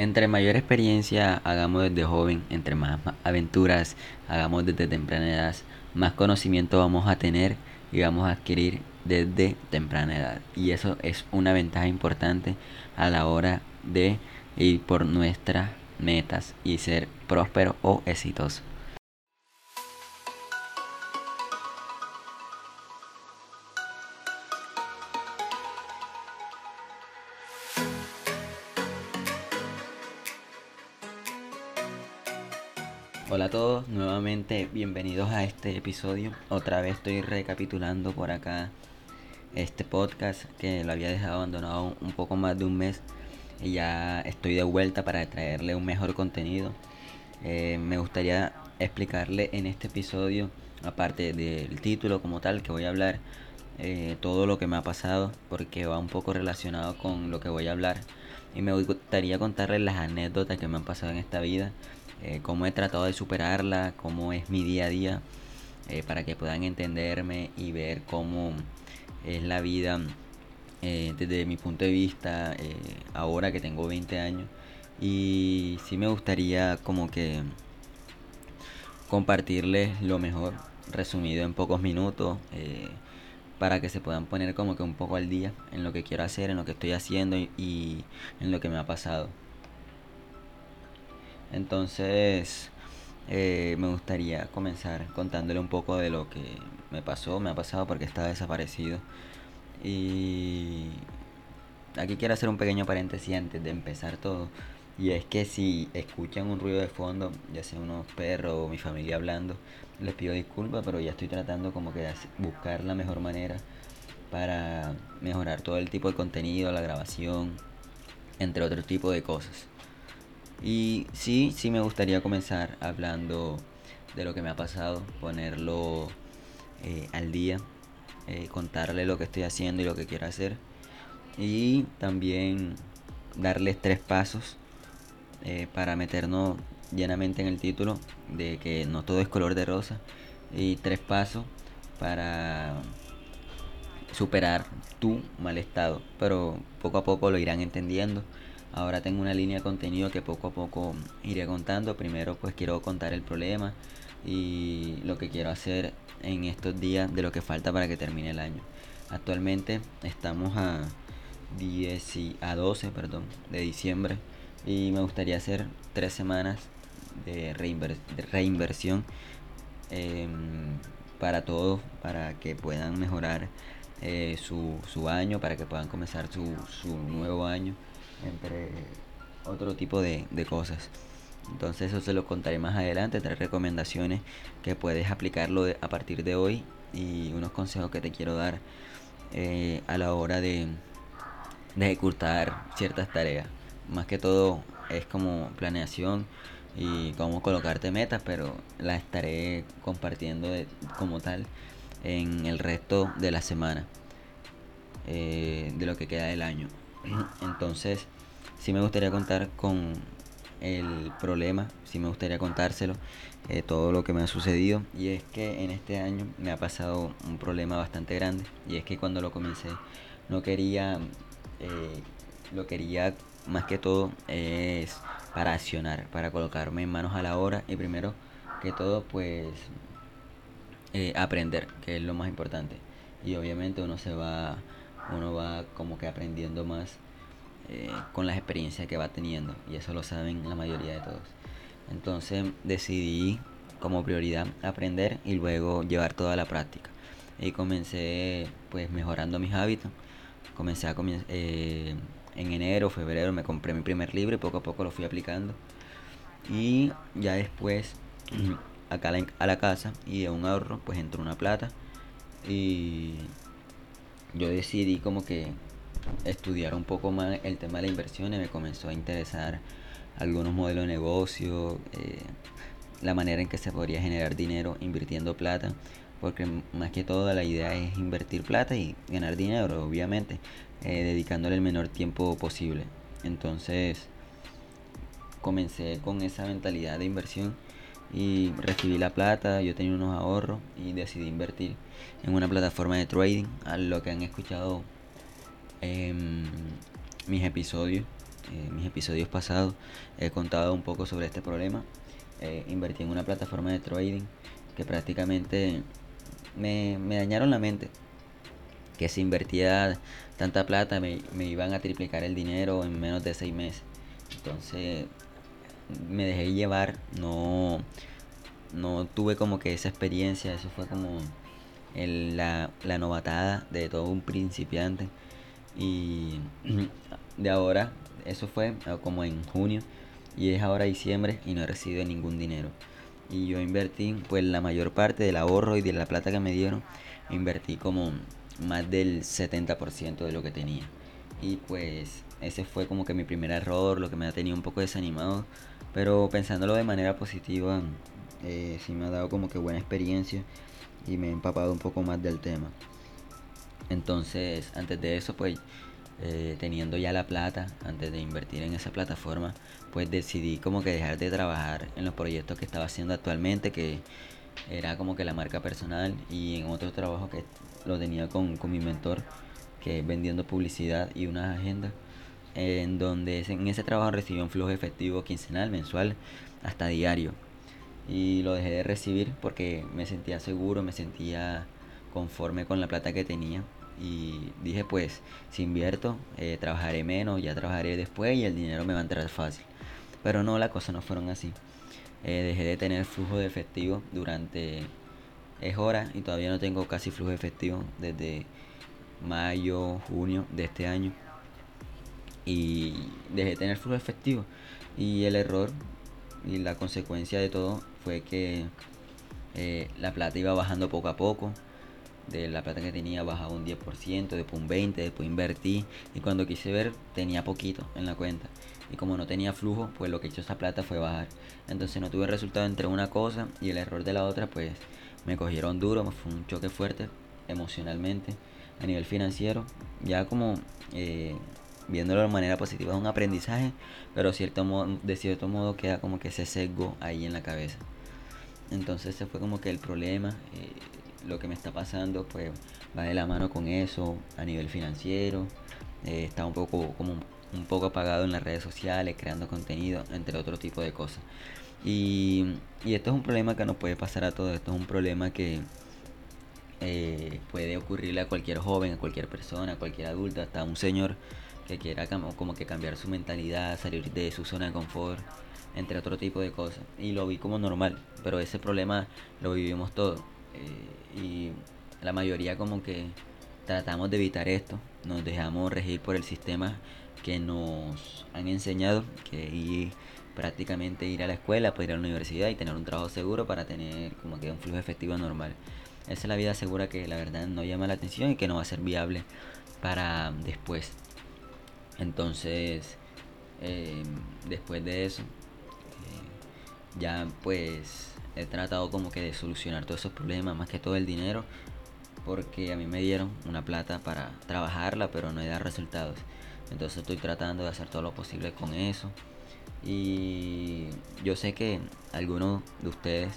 Entre mayor experiencia hagamos desde joven, entre más aventuras hagamos desde temprana edad, más conocimiento vamos a tener y vamos a adquirir desde temprana edad. Y eso es una ventaja importante a la hora de ir por nuestras metas y ser próspero o exitoso. Hola a todos, nuevamente bienvenidos a este episodio. Otra vez estoy recapitulando por acá este podcast que lo había dejado abandonado un poco más de un mes y ya estoy de vuelta para traerle un mejor contenido. Eh, me gustaría explicarle en este episodio, aparte del título como tal que voy a hablar, eh, todo lo que me ha pasado porque va un poco relacionado con lo que voy a hablar y me gustaría contarles las anécdotas que me han pasado en esta vida eh, cómo he tratado de superarla, cómo es mi día a día, eh, para que puedan entenderme y ver cómo es la vida eh, desde mi punto de vista, ahora que tengo 20 años. Y sí me gustaría como que compartirles lo mejor, resumido en pocos minutos, para que se puedan poner como que un poco al día en lo que quiero hacer, en lo que estoy haciendo y en lo que me ha pasado. Entonces, eh, me gustaría comenzar contándole un poco de lo que me pasó, me ha pasado porque estaba desaparecido. Y aquí quiero hacer un pequeño paréntesis antes de empezar todo. Y es que si escuchan un ruido de fondo, ya sea unos perros o mi familia hablando, les pido disculpas, pero ya estoy tratando como que de buscar la mejor manera para mejorar todo el tipo de contenido, la grabación, entre otro tipo de cosas. Y sí, sí me gustaría comenzar hablando de lo que me ha pasado, ponerlo eh, al día, eh, contarle lo que estoy haciendo y lo que quiero hacer. Y también darles tres pasos eh, para meternos llenamente en el título de que no todo es color de rosa. Y tres pasos para superar tu mal estado. Pero poco a poco lo irán entendiendo. Ahora tengo una línea de contenido que poco a poco iré contando. Primero pues quiero contar el problema y lo que quiero hacer en estos días de lo que falta para que termine el año. Actualmente estamos a 10 y a 12, perdón, de diciembre y me gustaría hacer tres semanas de, reinversión em, para todos, para que puedan mejorar eh, su, año, para que puedan comenzar su nuevo año entre otro tipo de, cosas. Entonces eso se lo contaré más adelante, tres recomendaciones que puedes aplicarlo a partir de hoy y unos consejos que te quiero dar eh, a la hora de, de ejecutar ciertas tareas. Más que todo es como planeación y cómo colocarte metas, pero las estaré compartiendo como tal en el resto de la semana, eh, de lo que queda del año. Entonces, sí me gustaría contar con el problema, sí me gustaría contárselo, eh, todo lo que me ha sucedido. Y es que en este año me ha pasado un problema bastante grande. Y es que cuando lo comencé no quería, eh, lo quería más que todo es para accionar, para colocarme en manos a la hora y primero que todo pues eh, aprender, que es lo más importante. Y obviamente uno se va uno va como que aprendiendo más eh, con las experiencias que va teniendo y eso lo saben la mayoría de todos. Entonces decidí como prioridad aprender y luego llevar toda la práctica. Y comencé pues mejorando mis hábitos. Comencé a eh, en enero, febrero me compré mi primer libro y poco a poco lo fui aplicando. Y ya después acá a la casa y de un ahorro pues entró una plata y yo decidí como que estudiar un poco más el tema de la inversión y me comenzó a interesar algunos modelos de negocio, eh, la manera en que se podría generar dinero invirtiendo plata, porque más que todo la idea es invertir plata y ganar dinero, obviamente, eh, dedicándole el menor tiempo posible. Entonces comencé con esa mentalidad de inversión y recibí la plata, yo tenía unos ahorros y decidí invertir en una plataforma de trading, a lo que han escuchado en mis episodios en mis episodios pasados he contado un poco sobre este problema. Eh, invertí en una plataforma de trading que prácticamente me, me dañaron la mente. Que si invertía tanta plata me, me iban a triplicar el dinero en menos de seis meses. Entonces me dejé llevar, no, no tuve como que esa experiencia, eso fue como la, la novatada de todo un principiante. Y de ahora, eso fue ah, como en junio y es ahora diciembre y no he recibido ningún dinero. Y yo invertí pues la mayor parte del ahorro y de la plata que me dieron, invertí como más del 70% de lo que tenía. Y pues ese fue como que mi primer error, lo que me ha tenido un poco desanimado. Pero pensándolo de manera positiva, eh, sí me ha dado como que buena experiencia y me he empapado un poco más del tema. Entonces, antes de eso, pues, eh, teniendo ya la plata, antes de invertir en esa plataforma, pues decidí como que dejar de trabajar en los proyectos que estaba haciendo actualmente, que era como que la marca personal y en otro trabajo que lo tenía con, con mi mentor, que vendiendo publicidad y una agenda en donde en ese trabajo recibí un flujo efectivo quincenal, mensual, hasta diario. Y lo dejé de recibir porque me sentía seguro, me sentía conforme con la plata que tenía. Y dije, pues, si invierto, eh, trabajaré menos, ya trabajaré después y el dinero me va a entrar fácil. Pero no, las cosas no fueron así. Eh, dejé de tener flujo de efectivo durante es hora y todavía no tengo casi flujo efectivo desde mayo, junio de este año y dejé de tener flujo efectivo. Y el error y la consecuencia de todo fue que eh, la plata iba bajando poco a poco. De la plata que tenía bajaba un 10%, después un 20%, después invertí. Y cuando quise ver tenía poquito en la cuenta. Y como no tenía flujo, pues lo que hizo esa plata fue bajar. Entonces no tuve resultado entre una cosa y el error de la otra, pues me cogieron duro, fue un choque fuerte emocionalmente, a nivel financiero. Ya como eh, viéndolo de manera positiva, es un aprendizaje, pero cierto modo, de cierto modo queda como que ese sesgo ahí en la cabeza. Entonces ese fue como que el problema, eh, lo que me está pasando, pues va de la mano con eso a nivel financiero, eh, está un poco como un poco apagado en las redes sociales, creando contenido, entre otro tipo de cosas. Y, y esto es un problema que nos puede pasar a todos, esto es un problema que eh, puede ocurrirle a cualquier joven, a cualquier persona, a cualquier adulto, hasta a un señor que quiera como que cambiar su mentalidad, salir de su zona de confort, entre otro tipo de cosas. Y lo vi como normal, pero ese problema lo vivimos todos. Eh, y la mayoría como que tratamos de evitar esto, nos dejamos regir por el sistema que nos han enseñado, que ir prácticamente ir a la escuela, poder ir a la universidad y tener un trabajo seguro para tener como que un flujo efectivo normal. Esa es la vida segura que la verdad no llama la atención y que no va a ser viable para después. Entonces, em, después de eso, eh, ya pues he tratado como que de solucionar todos esos problemas, más que todo el dinero, porque a mí me dieron una plata para trabajarla, pero no he dado resultados. Entonces estoy tratando de hacer todo lo posible con eso. Y yo sé que a alguno de ustedes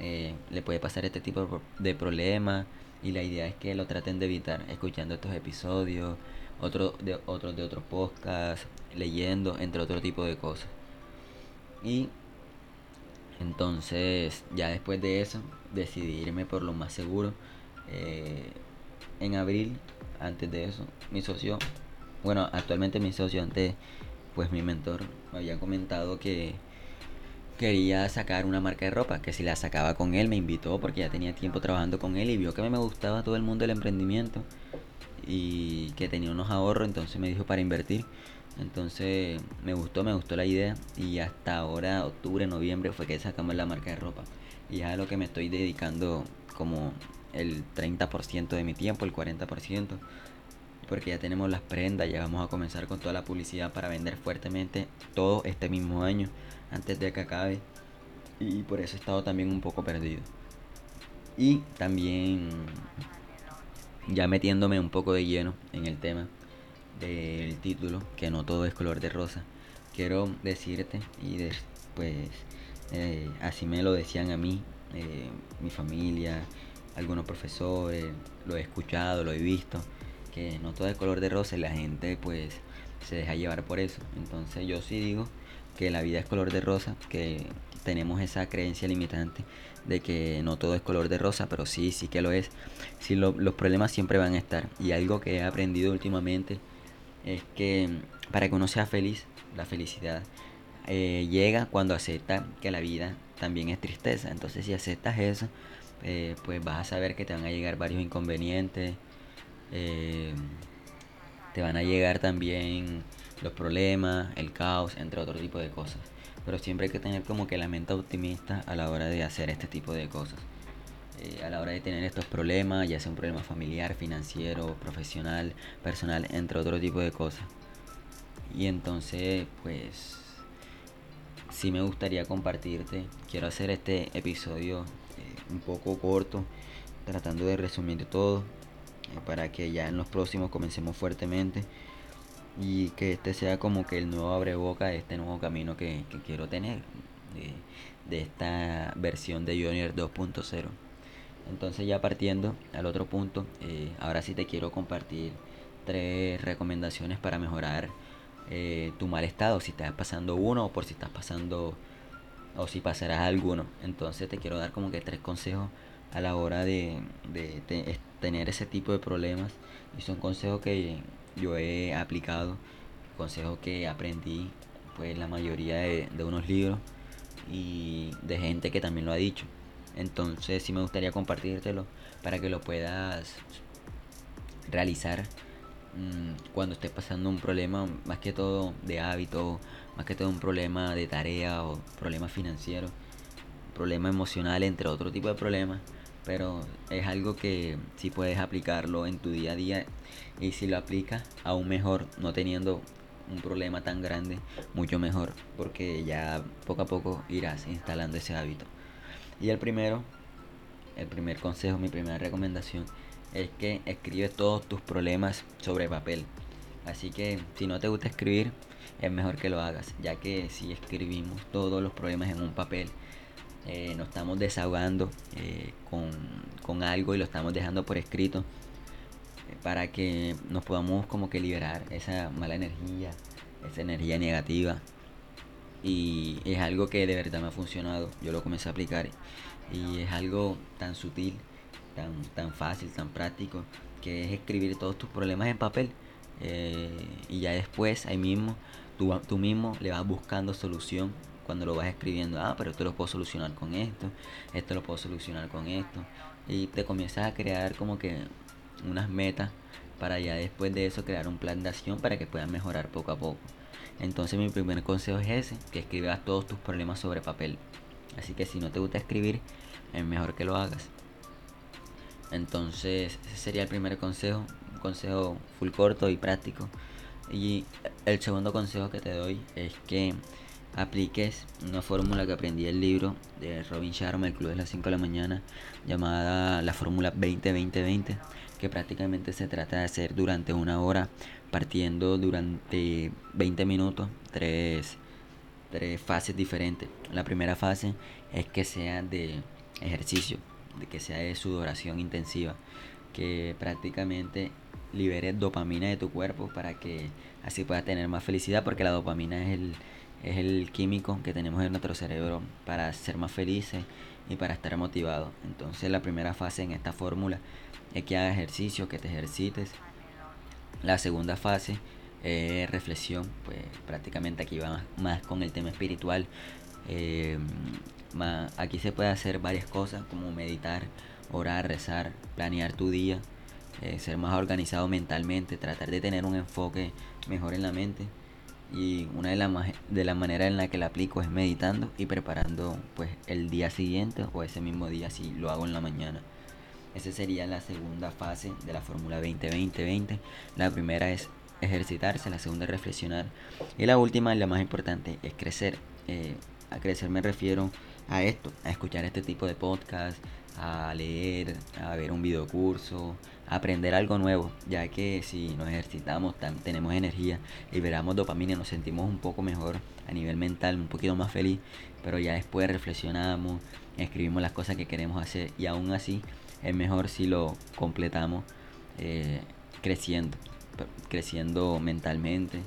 eh, le puede pasar este tipo de problemas y la idea es que lo traten de evitar escuchando estos episodios, otros de otros de otros podcasts, leyendo, entre otro tipo de cosas. Y entonces, ya después de eso, decidí irme por lo más seguro. Eh, en abril, antes de eso, mi socio, bueno, actualmente mi socio, antes, pues mi mentor, me había comentado que quería sacar una marca de ropa, que si la sacaba con él, me invitó porque ya tenía tiempo trabajando con él y vio que me gustaba todo el mundo del emprendimiento y que tenía unos ahorros, entonces me dijo para invertir. Entonces me gustó, me gustó la idea y hasta ahora, octubre, noviembre, fue que sacamos la marca de ropa. Y ya a lo que me estoy dedicando como el 30% de mi tiempo, el 40%, porque ya tenemos las prendas, ya vamos a comenzar con toda la publicidad para vender fuertemente todo este mismo año, antes de que acabe. Y por eso he estado también un poco perdido. Y también ya metiéndome un poco de lleno en el tema del título, que no todo es color de rosa, quiero decirte, y eh, así me lo decían a mí, eh, mi familia, algunos profesores, lo he escuchado, lo he visto, que no todo es color de rosa y la gente pues se deja llevar por eso. Entonces yo sí digo que la vida es color de rosa, que tenemos esa creencia limitante de que no todo es color de rosa, pero sí, sí que lo es. Sí, los problemas siempre van a estar. Y algo que he aprendido últimamente es que para que uno sea feliz, la felicidad eh, llega cuando acepta que la vida también es tristeza. Entonces si aceptas eso, eh, pues vas a saber que te van a llegar varios inconvenientes. Eh, te van a llegar también los problemas, el caos, entre otro tipo de cosas. Pero siempre hay que tener como que la mente optimista a la hora de hacer este tipo de cosas. Eh, a la hora de tener estos problemas, ya sea un problema familiar, financiero, profesional, personal, entre otro tipo de cosas. Y entonces, pues, sí me gustaría compartirte. Quiero hacer este episodio eh, un poco corto, tratando de resumir todo, para que ya en los próximos comencemos fuertemente y que este sea como que el nuevo abreboca de este nuevo camino que, quiero tener de, esta versión de Junior 2.0 entonces ya partiendo al otro punto eh, ahora sí te quiero compartir tres recomendaciones para mejorar eh, tu mal estado si estás pasando uno o por si estás pasando o si pasarás alguno. Entonces te quiero dar como que tres consejos a la hora de, de tener ese tipo de problemas. Y son consejos que yo he aplicado consejos que aprendí pues la mayoría de, unos libros y de gente que también lo ha dicho. Entonces sí me gustaría compartírtelo para que lo puedas realizar mm, cuando estés pasando un problema más que todo de hábito más que todo un problema de tarea o problema financiero problema emocional entre otro tipo de problemas pero es algo que si puedes aplicarlo en tu día a día y si lo aplicas aún mejor no teniendo un problema tan grande mucho mejor porque ya poco a poco irás instalando ese hábito. Y el primero el primer consejo mi primera recomendación es que escribes todos tus problemas sobre papel. Así que si no te gusta escribir es mejor que lo hagas ya que si escribimos todos los problemas en un papel eh, nos estamos desahogando eh, con, algo y lo estamos dejando por escrito eh, para que nos podamos como que liberar esa mala energía, esa energía negativa. Y es algo que de verdad me ha funcionado. Yo lo comencé a aplicar y es algo tan sutil, tan, tan fácil, tan práctico, que es escribir todos tus problemas en papel. y ya después, ahí mismo, tú, tú mismo le vas buscando solución cuando lo vas escribiendo, ah, pero esto lo puedo solucionar con esto, esto lo puedo solucionar con esto. Y te comienzas a crear como que unas metas para ya después de eso crear un plan de acción para que puedas mejorar poco a poco. Entonces mi primer consejo es ese, que escribas todos tus problemas sobre papel. Así que si no te gusta escribir, es mejor que lo hagas. Entonces ese sería el primer consejo, un consejo full corto y práctico. Y el segundo consejo que te doy es que apliques una fórmula que aprendí el libro de Robin Sharma, el Club de las 5 de la mañana, llamada la fórmula 20-20-20, que prácticamente se trata de hacer durante una hora, partiendo durante 20 minutos, tres, tres fases diferentes. La primera fase es que sea de ejercicio, de que sea de sudoración intensiva, que prácticamente libere dopamina de tu cuerpo para que así puedas tener más felicidad, porque la dopamina es el es el químico que tenemos en nuestro cerebro para ser más felices y para estar motivados. Entonces la primera fase en esta fórmula es que hagas ejercicio, que te ejercites. La segunda fase es reflexión, pues prácticamente aquí va más, con el tema espiritual. Eh, aquí se puede hacer varias cosas como meditar, orar, rezar, planear tu día, eh, ser más organizado mentalmente, tratar de tener un enfoque mejor en la mente y una de las de la maneras en la que la aplico es meditando y preparando pues el día siguiente o ese mismo día si lo hago en la mañana. Esa sería la segunda fase de la fórmula 20-20-20. La primera es ejercitarse, la segunda es reflexionar y la última, la más importante, es crecer. Eh, a crecer me refiero a esto, a escuchar este tipo de podcast, a leer, a ver un video curso, aprender algo nuevo, ya que si nos ejercitamos, tenemos energía, liberamos dopamina, nos sentimos un poco mejor a nivel mental, un poquito más feliz, pero ya después reflexionamos, escribimos las cosas que queremos hacer y aún así es mejor si lo completamos eh, creciendo, creciendo mentalmente,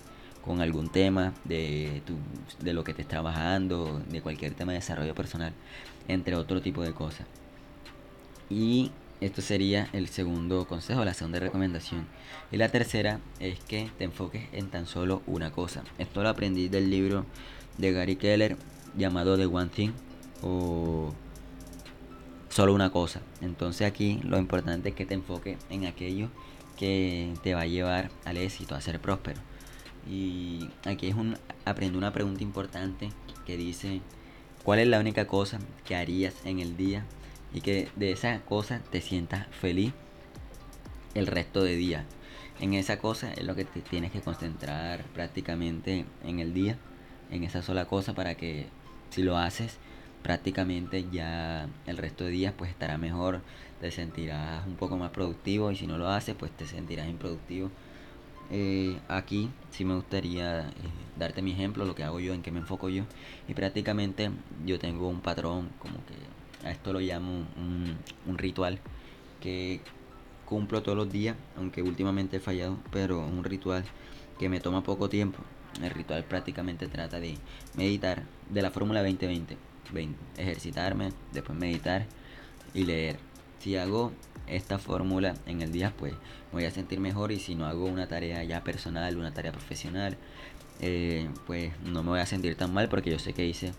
con algún tema de, de lo que estés trabajando, de cualquier tema de desarrollo personal, entre otro tipo de cosas. Y esto sería el segundo consejo, la segunda recomendación. Y la tercera es que te enfoques en tan solo una cosa. Esto lo aprendí del libro de Gary Keller llamado The One Thing o solo una cosa. Entonces aquí lo importante es que te enfoques en aquello que te va a llevar al éxito, a ser próspero. Y aquí es un aprende una pregunta importante que dice, ¿cuál es la única cosa que harías en el día y que de esa cosa te sientas feliz el resto de día. En esa cosa es lo que te tienes que concentrar prácticamente en el día, en esa sola cosa para que si lo haces prácticamente ya el resto de días pues estará mejor, te sentirás un poco más productivo y si no lo haces pues te sentirás improductivo. Eh, aquí sí me gustaría eh, darte mi ejemplo, lo que hago yo, en qué me enfoco yo y prácticamente yo tengo un patrón como que a esto lo llamo un, ritual que cumplo todos los días, aunque últimamente he fallado, pero un ritual que me toma poco tiempo. El ritual prácticamente trata de meditar de la fórmula 2020. 20, ejercitarme, después meditar y leer. Si hago esta fórmula en el día, pues voy a sentir mejor y si no hago una tarea ya personal, una tarea profesional, eh, pues no me voy a sentir tan mal porque yo sé que hice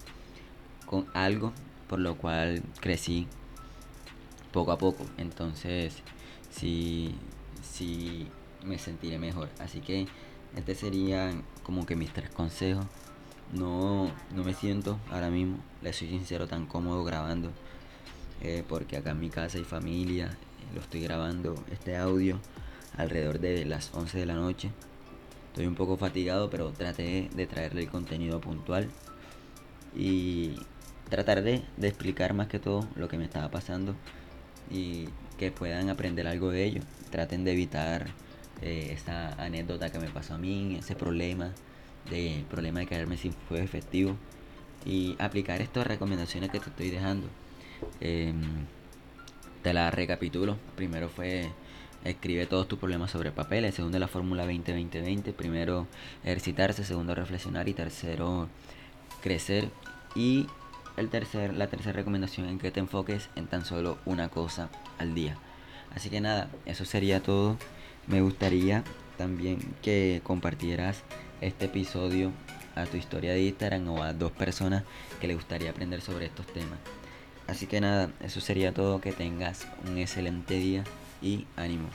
con algo por lo cual crecí poco a poco. Entonces, sí, sí me sentiré mejor. Así que este serían como que mis tres consejos. No, no me siento ahora mismo, le soy sincero, tan cómodo grabando. Eh, porque acá en mi casa hay familia. Eh, lo estoy grabando este audio alrededor de las 11 de la noche. Estoy un poco fatigado, pero traté de traerle el contenido puntual. Y tratar de, explicar más que todo lo que me estaba pasando y que puedan aprender algo de ello. Traten de evitar eh, esa anécdota que me pasó a mí, ese problema, de problema de caerme sin fuego efectivo y aplicar estas recomendaciones que te estoy dejando. Em, te la recapitulo. Primero fue escribe todos tus problemas sobre papel. El segundo la fórmula 20-20-20. Primero ejercitarse, segundo reflexionar y tercero crecer. Y el tercer, la tercera recomendación en que te enfoques en tan solo una cosa al día. Así que nada, eso sería todo. Me gustaría también que compartieras este episodio a tu historia de Instagram o a dos personas que le gustaría aprender sobre estos temas. Así que nada, eso sería todo. Que tengas un excelente día y ánimo.